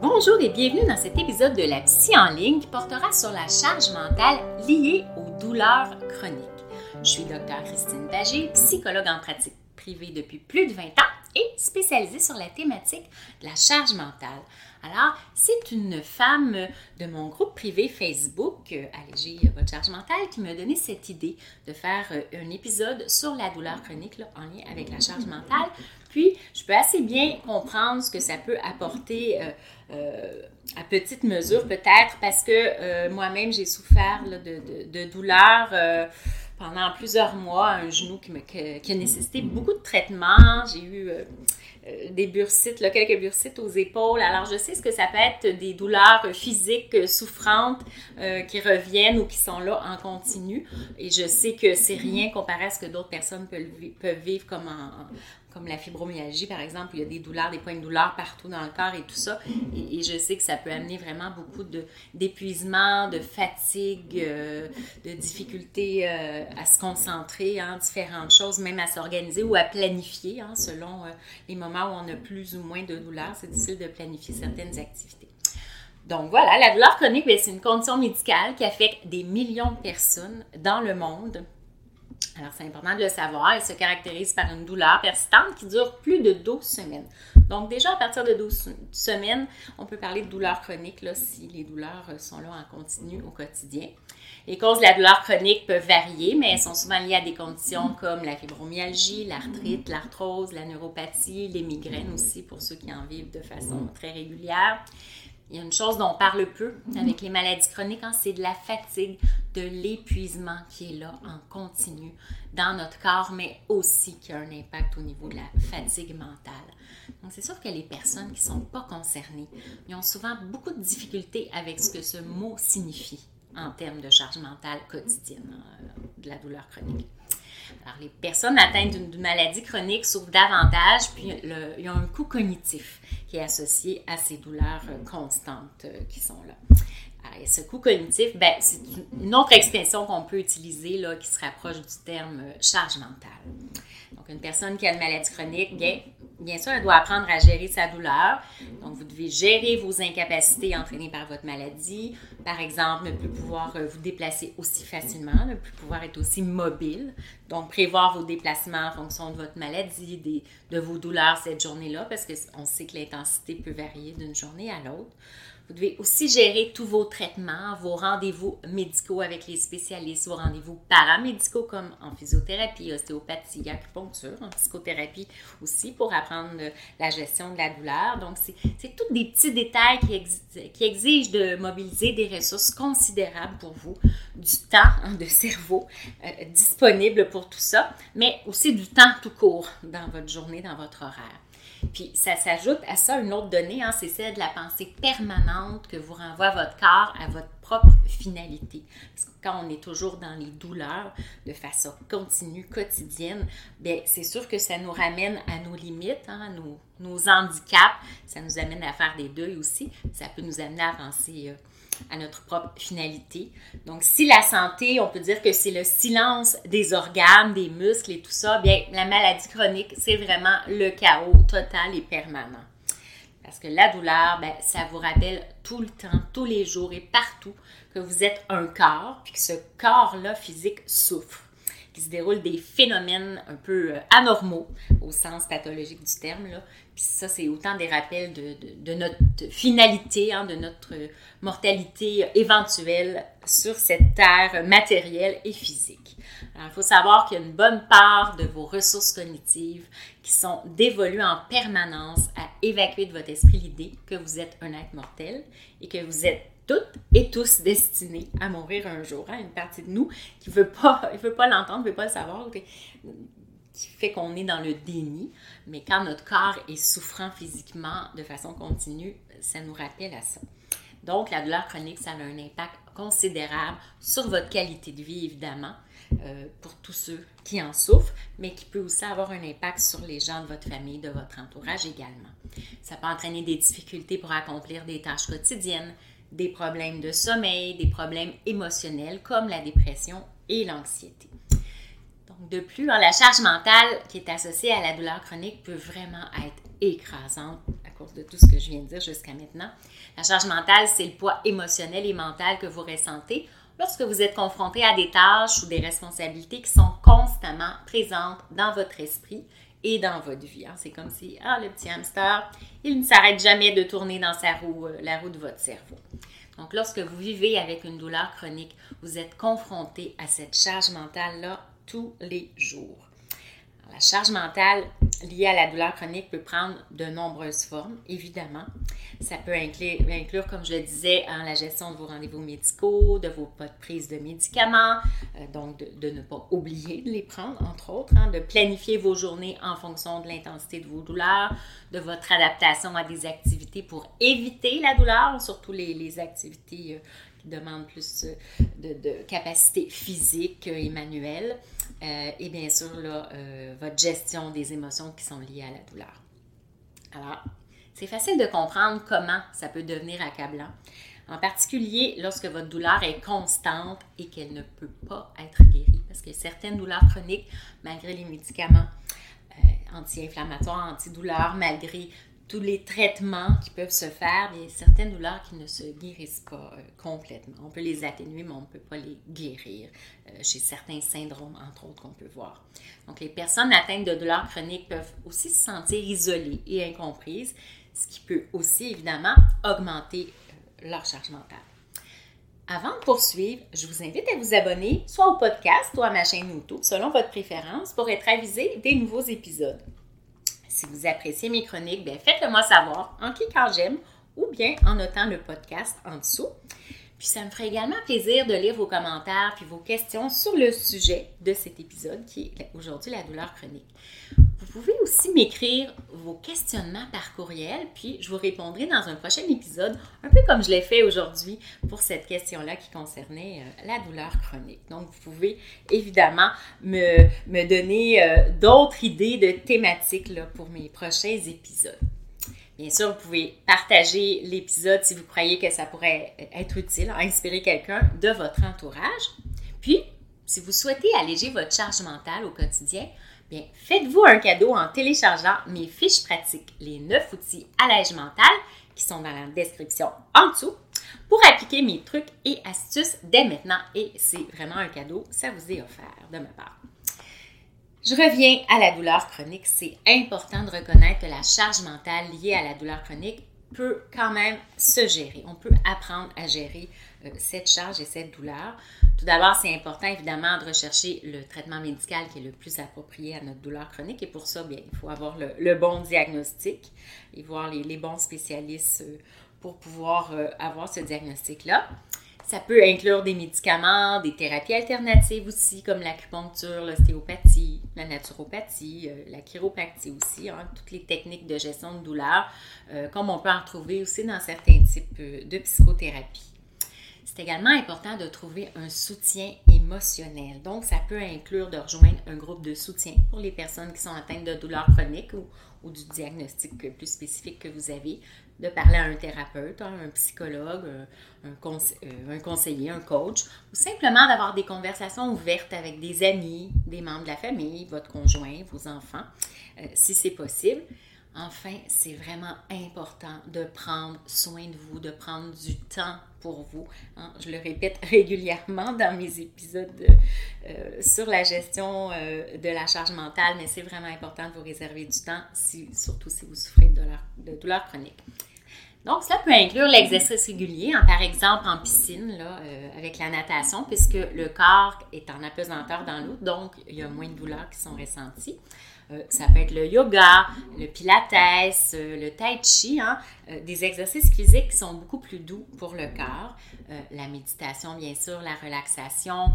Bonjour et bienvenue dans cet épisode de la Psy en ligne qui portera sur la charge mentale liée aux douleurs chroniques. Je suis Dr Christine Bagé, psychologue en pratique privée depuis plus de 20 ans spécialisée sur la thématique de la charge mentale. Alors, c'est une femme de mon groupe privé Facebook, Alléger votre charge mentale, qui m'a donné cette idée de faire un épisode sur la douleur chronique en lien avec la charge mentale. Puis, je peux assez bien comprendre ce que ça peut apporter. Euh, euh, à petite mesure peut-être parce que euh, moi-même j'ai souffert de, de, douleurs pendant plusieurs mois, un genou qui, a nécessité beaucoup de traitements. J'ai eu des bursites, quelques bursites aux épaules. Alors je sais ce que ça peut être des douleurs physiques souffrantes qui reviennent ou qui sont là en continu. Et je sais que c'est rien comparé à ce que d'autres personnes peuvent, vivre comme en, comme la fibromyalgie, par exemple, où il y a des douleurs, des points de douleur partout dans le corps et tout ça. Et, je sais que ça peut amener vraiment beaucoup d'épuisement, de, fatigue, euh, de difficulté euh, à se concentrer en différentes choses, même à s'organiser ou à planifier, hein, selon euh, les moments où on a plus ou moins de douleurs. C'est difficile de planifier certaines activités. Donc voilà, la douleur chronique, ben, c'est une condition médicale qui affecte des millions de personnes dans le monde alors, c'est important de le savoir. Elle se caractérise par une douleur persistante qui dure plus de 12 semaines. Donc, déjà, à partir de 12 semaines, on peut parler de douleur chronique là, si les douleurs sont là en continu au quotidien. Les causes de la douleur chronique peuvent varier, mais elles sont souvent liées à des conditions comme la fibromyalgie, l'arthrite, l'arthrose, la neuropathie, les migraines aussi pour ceux qui en vivent de façon très régulière. Il y a une chose dont on parle peu avec les maladies chroniques, hein, c'est de la fatigue, de l'épuisement qui est là en continu dans notre corps, mais aussi qui a un impact au niveau de la fatigue mentale. Donc, c'est sûr que les personnes qui ne sont pas concernées, ils ont souvent beaucoup de difficultés avec ce que ce mot signifie en termes de charge mentale quotidienne, euh, de la douleur chronique. Alors, les personnes atteintes d'une maladie chronique souffrent davantage, puis il y a un coût cognitif qui est associé à ces douleurs euh, constantes euh, qui sont là. Ce coût cognitif, ben, c'est une autre expression qu'on peut utiliser là, qui se rapproche du terme euh, charge mentale. Donc, une personne qui a une maladie chronique, bien, bien sûr, elle doit apprendre à gérer sa douleur. Donc, vous devez gérer vos incapacités entraînées par votre maladie. Par exemple, ne plus pouvoir euh, vous déplacer aussi facilement, ne plus pouvoir être aussi mobile. Donc, prévoir vos déplacements en fonction de votre maladie, des, de vos douleurs cette journée-là, parce qu'on sait que l'intensité peut varier d'une journée à l'autre. Vous devez aussi gérer tous vos traitements, vos rendez-vous médicaux avec les spécialistes, vos rendez-vous paramédicaux comme en physiothérapie, ostéopathie, acupuncture, en psychothérapie aussi pour apprendre la gestion de la douleur. Donc, c'est tous des petits détails qui, exigent de mobiliser des ressources considérables pour vous, du temps de cerveau euh, disponible pour tout ça, mais aussi du temps tout court dans votre journée, dans votre horaire. Puis ça s'ajoute à ça une autre donnée, hein, c'est celle de la pensée permanente que vous renvoie votre corps à votre propre finalité. Parce que quand on est toujours dans les douleurs de façon continue, quotidienne, bien c'est sûr que ça nous ramène à nos limites, hein, à nos, handicaps, ça nous amène à faire des deuils aussi, ça peut nous amener à penser... Euh, à notre propre finalité. Donc, si la santé, on peut dire que c'est le silence des organes, des muscles et tout ça, bien, la maladie chronique, c'est vraiment le chaos total et permanent. Parce que la douleur, ben, ça vous rappelle tout le temps, tous les jours et partout que vous êtes un corps, puis que ce corps-là physique souffre se déroulent des phénomènes un peu euh, anormaux au sens pathologique du terme. Là. Puis ça, c'est autant des rappels de, notre finalité, hein, de notre mortalité éventuelle sur cette terre matérielle et physique. Il faut savoir qu'il y a une bonne part de vos ressources cognitives qui sont dévolues en permanence à évacuer de votre esprit l'idée que vous êtes un être mortel et que vous êtes toutes et tous destinés à mourir un jour. Hein? Une partie de nous qui ne veut pas, veut pas l'entendre, ne veut pas le savoir, qui fait qu'on est dans le déni. Mais quand notre corps est souffrant physiquement de façon continue, ça nous rappelle à ça. Donc, la douleur chronique, ça a un impact considérable sur votre qualité de vie, évidemment, euh, pour tous ceux qui en souffrent, mais qui peut aussi avoir un impact sur les gens de votre famille, de votre entourage également. Ça peut entraîner des difficultés pour accomplir des tâches quotidiennes, des problèmes de sommeil, des problèmes émotionnels comme la dépression et l'anxiété. Donc, de plus, la charge mentale qui est associée à la douleur chronique peut vraiment être écrasante à cause de tout ce que je viens de dire jusqu'à maintenant. La charge mentale, c'est le poids émotionnel et mental que vous ressentez lorsque vous êtes confronté à des tâches ou des responsabilités qui sont constamment présentes dans votre esprit et dans votre vie. Hein. C'est comme si, ah, le petit hamster, il ne s'arrête jamais de tourner dans sa roue, euh, la roue de votre cerveau. Donc, lorsque vous vivez avec une douleur chronique, vous êtes confronté à cette charge mentale-là tous les jours. La charge mentale liée à la douleur chronique peut prendre de nombreuses formes, évidemment. Ça peut inclure, comme je le disais, hein, la gestion de vos rendez-vous médicaux, de vos pas de prise de médicaments, euh, donc de, ne pas oublier de les prendre, entre autres, hein, de planifier vos journées en fonction de l'intensité de vos douleurs, de votre adaptation à des activités pour éviter la douleur, surtout les, activités euh, qui demandent plus euh, de, capacité physique et manuelle, et bien sûr, là, votre gestion des émotions qui sont liées à la douleur. Alors, c'est facile de comprendre comment ça peut devenir accablant, en particulier lorsque votre douleur est constante et qu'elle ne peut pas être guérie. Parce que certaines douleurs chroniques, malgré les médicaments euh, anti-inflammatoires, antidouleurs, malgré tous les traitements qui peuvent se faire, a certaines douleurs qui ne se guérissent pas euh, complètement. On peut les atténuer, mais on ne peut pas les guérir euh, chez certains syndromes, entre autres, qu'on peut voir. Donc, les personnes atteintes de douleurs chroniques peuvent aussi se sentir isolées et incomprises, ce qui peut aussi évidemment augmenter euh, leur charge mentale. Avant de poursuivre, je vous invite à vous abonner soit au podcast, soit à ma chaîne YouTube, selon votre préférence, pour être avisé des nouveaux épisodes. Si vous appréciez mes chroniques, ben, faites-le moi savoir en cliquant j'aime ou bien en notant le podcast en dessous. Puis ça me ferait également plaisir de lire vos commentaires puis vos questions sur le sujet de cet épisode qui est aujourd'hui la douleur chronique. Vous pouvez aussi m'écrire vos questionnements par courriel, puis je vous répondrai dans un prochain épisode, un peu comme je l'ai fait aujourd'hui pour cette question-là qui concernait euh, la douleur chronique. Donc, vous pouvez évidemment me, me donner euh, d'autres idées de thématiques là, pour mes prochains épisodes. Bien sûr, vous pouvez partager l'épisode si vous croyez que ça pourrait être utile, inspirer quelqu'un de votre entourage. Puis, si vous souhaitez alléger votre charge mentale au quotidien, Bien, faites-vous un cadeau en téléchargeant mes fiches pratiques, les 9 outils allège mental qui sont dans la description en dessous pour appliquer mes trucs et astuces dès maintenant. Et c'est vraiment un cadeau, ça vous est offert de ma part. Je reviens à la douleur chronique. C'est important de reconnaître que la charge mentale liée à la douleur chronique peut quand même se gérer. On peut apprendre à gérer cette charge et cette douleur. Tout d'abord, c'est important évidemment de rechercher le traitement médical qui est le plus approprié à notre douleur chronique. Et pour ça, bien, il faut avoir le, bon diagnostic et voir les, bons spécialistes euh, pour pouvoir euh, avoir ce diagnostic-là. Ça peut inclure des médicaments, des thérapies alternatives aussi, comme l'acupuncture, l'ostéopathie, la naturopathie, euh, la chiropractie aussi, hein, toutes les techniques de gestion de douleur, comme on peut en trouver aussi dans certains types de psychothérapie. C'est également important de trouver un soutien émotionnel. Donc, ça peut inclure de rejoindre un groupe de soutien pour les personnes qui sont atteintes de douleurs chroniques ou, du diagnostic plus spécifique que vous avez, de parler à un thérapeute, hein, un psychologue, euh, un, conseiller, un coach, ou simplement d'avoir des conversations ouvertes avec des amis, des membres de la famille, votre conjoint, vos enfants, euh, si c'est possible. Enfin, c'est vraiment important de prendre soin de vous, de prendre du temps pour vous. Hein. Je le répète régulièrement dans mes épisodes euh, sur la gestion euh, de la charge mentale, mais c'est vraiment important de vous réserver du temps, surtout si vous souffrez de douleurs, chroniques. Donc, cela peut inclure l'exercice régulier, hein, par exemple en piscine, là, euh, avec la natation, puisque le corps est en apesanteur dans l'eau, donc il y a moins de douleurs qui sont ressenties. Euh, ça peut être le yoga, le pilates, euh, le tai chi, hein, des exercices physiques qui sont beaucoup plus doux pour le corps. la méditation, bien sûr, la relaxation,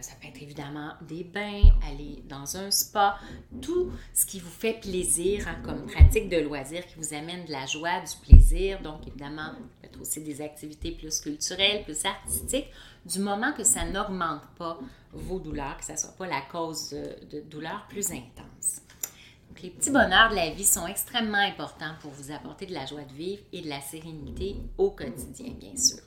ça peut être évidemment des bains, aller dans un spa, tout ce qui vous fait plaisir hein, comme pratique de loisir qui vous amène de la joie, du plaisir. Donc, évidemment, peut-être aussi des activités plus culturelles, plus artistiques, du moment que ça n'augmente pas vos douleurs, que ça ne soit pas la cause de douleurs plus intenses les petits bonheurs de la vie sont extrêmement importants pour vous apporter de la joie de vivre et de la sérénité au quotidien, bien sûr.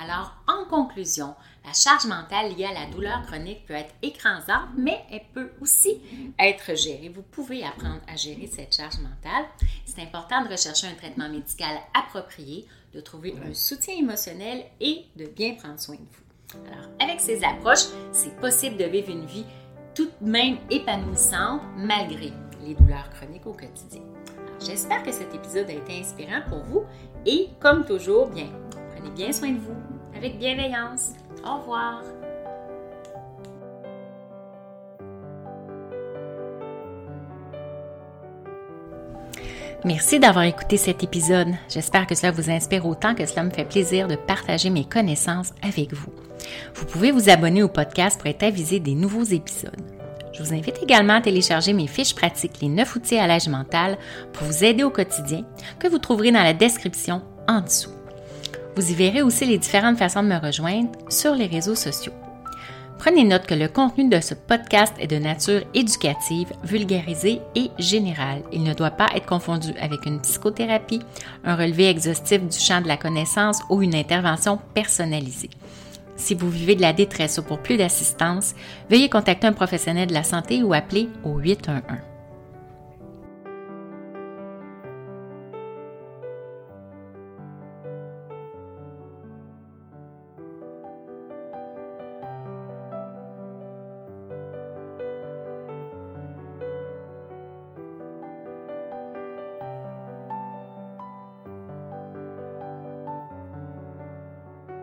Alors, en conclusion, la charge mentale liée à la douleur chronique peut être écrasante, mais elle peut aussi être gérée. Vous pouvez apprendre à gérer cette charge mentale. C'est important de rechercher un traitement médical approprié, de trouver un soutien émotionnel et de bien prendre soin de vous. Alors, avec ces approches, c'est possible de vivre une vie tout de même épanouissante malgré les douleurs chroniques au quotidien. J'espère que cet épisode a été inspirant pour vous et, comme toujours, bien, prenez bien soin de vous avec bienveillance. Au revoir. Merci d'avoir écouté cet épisode. J'espère que cela vous inspire autant que cela me fait plaisir de partager mes connaissances avec vous. Vous pouvez vous abonner au podcast pour être avisé des nouveaux épisodes. Je vous invite également à télécharger mes fiches pratiques, les 9 outils à l'âge mental pour vous aider au quotidien, que vous trouverez dans la description en dessous. Vous y verrez aussi les différentes façons de me rejoindre sur les réseaux sociaux. Prenez note que le contenu de ce podcast est de nature éducative, vulgarisée et générale. Il ne doit pas être confondu avec une psychothérapie, un relevé exhaustif du champ de la connaissance ou une intervention personnalisée. Si vous vivez de la détresse ou pour plus d'assistance, veuillez contacter un professionnel de la santé ou appeler au 811.